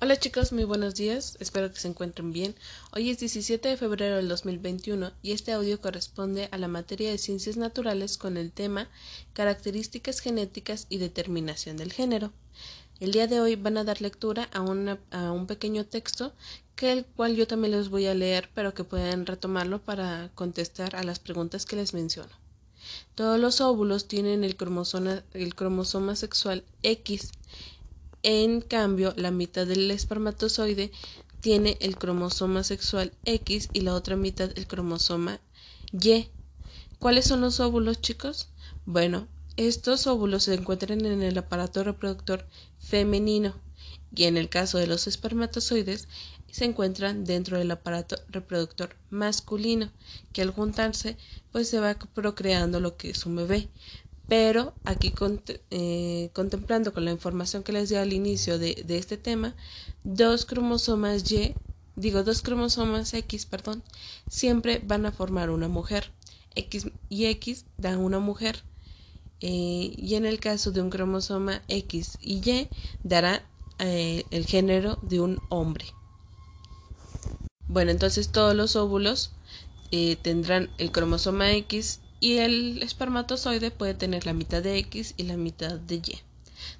Hola chicos, muy buenos días, espero que se encuentren bien. Hoy es 17 de febrero del 2021 y este audio corresponde a la materia de ciencias naturales con el tema características genéticas y determinación del género. El día de hoy van a dar lectura a, un pequeño texto que el cual yo también les voy a leer pero que pueden retomarlo para contestar a las preguntas que les menciono. Todos los óvulos tienen el cromosoma sexual X en cambio, la mitad del espermatozoide tiene el cromosoma sexual X y la otra mitad el cromosoma Y. ¿Cuáles son los óvulos, chicos? Bueno, estos óvulos se encuentran en el aparato reproductor femenino y en el caso de los espermatozoides se encuentran dentro del aparato reproductor masculino, que al juntarse pues se va procreando lo que es un bebé pero aquí eh, contemplando con la información que les di al inicio de, este tema, dos cromosomas Y, digo dos cromosomas X, perdón, siempre van a formar una mujer. X y X dan una mujer. Eh, y en el caso de un cromosoma X y Y dará eh, el género de un hombre. Bueno, entonces todos los óvulos tendrán el cromosoma X y el espermatozoide puede tener la mitad de X y la mitad de Y.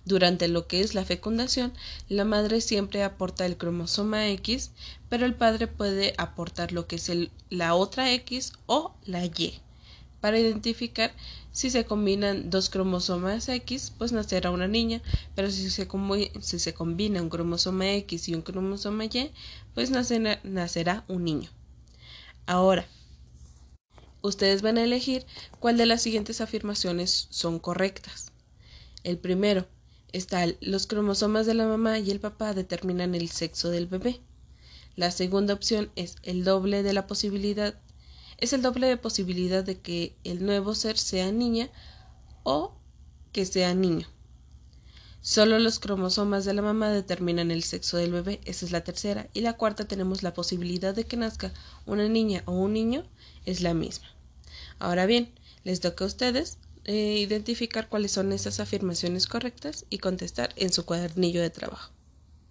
Durante lo que es la fecundación, la madre siempre aporta el cromosoma X, pero el padre puede aportar lo que es la otra X o la Y. Para identificar si se combinan dos cromosomas X, pues nacerá una niña, pero si se, combina un cromosoma X y un cromosoma Y, pues nacerá un niño. Ahora, Ustedes van a elegir cuál de las siguientes afirmaciones son correctas. El primero está los cromosomas de la mamá y el papá determinan el sexo del bebé. La segunda opción es el doble de la posibilidad es el doble de posibilidad de que el nuevo ser sea niña o que sea niño. Solo los cromosomas de la mamá determinan el sexo del bebé, esa es la tercera, y la cuarta tenemos la posibilidad de que nazca una niña o un niño, es la misma. Ahora bien, les toca a ustedes eh, identificar cuáles son esas afirmaciones correctas y contestar en su cuadernillo de trabajo.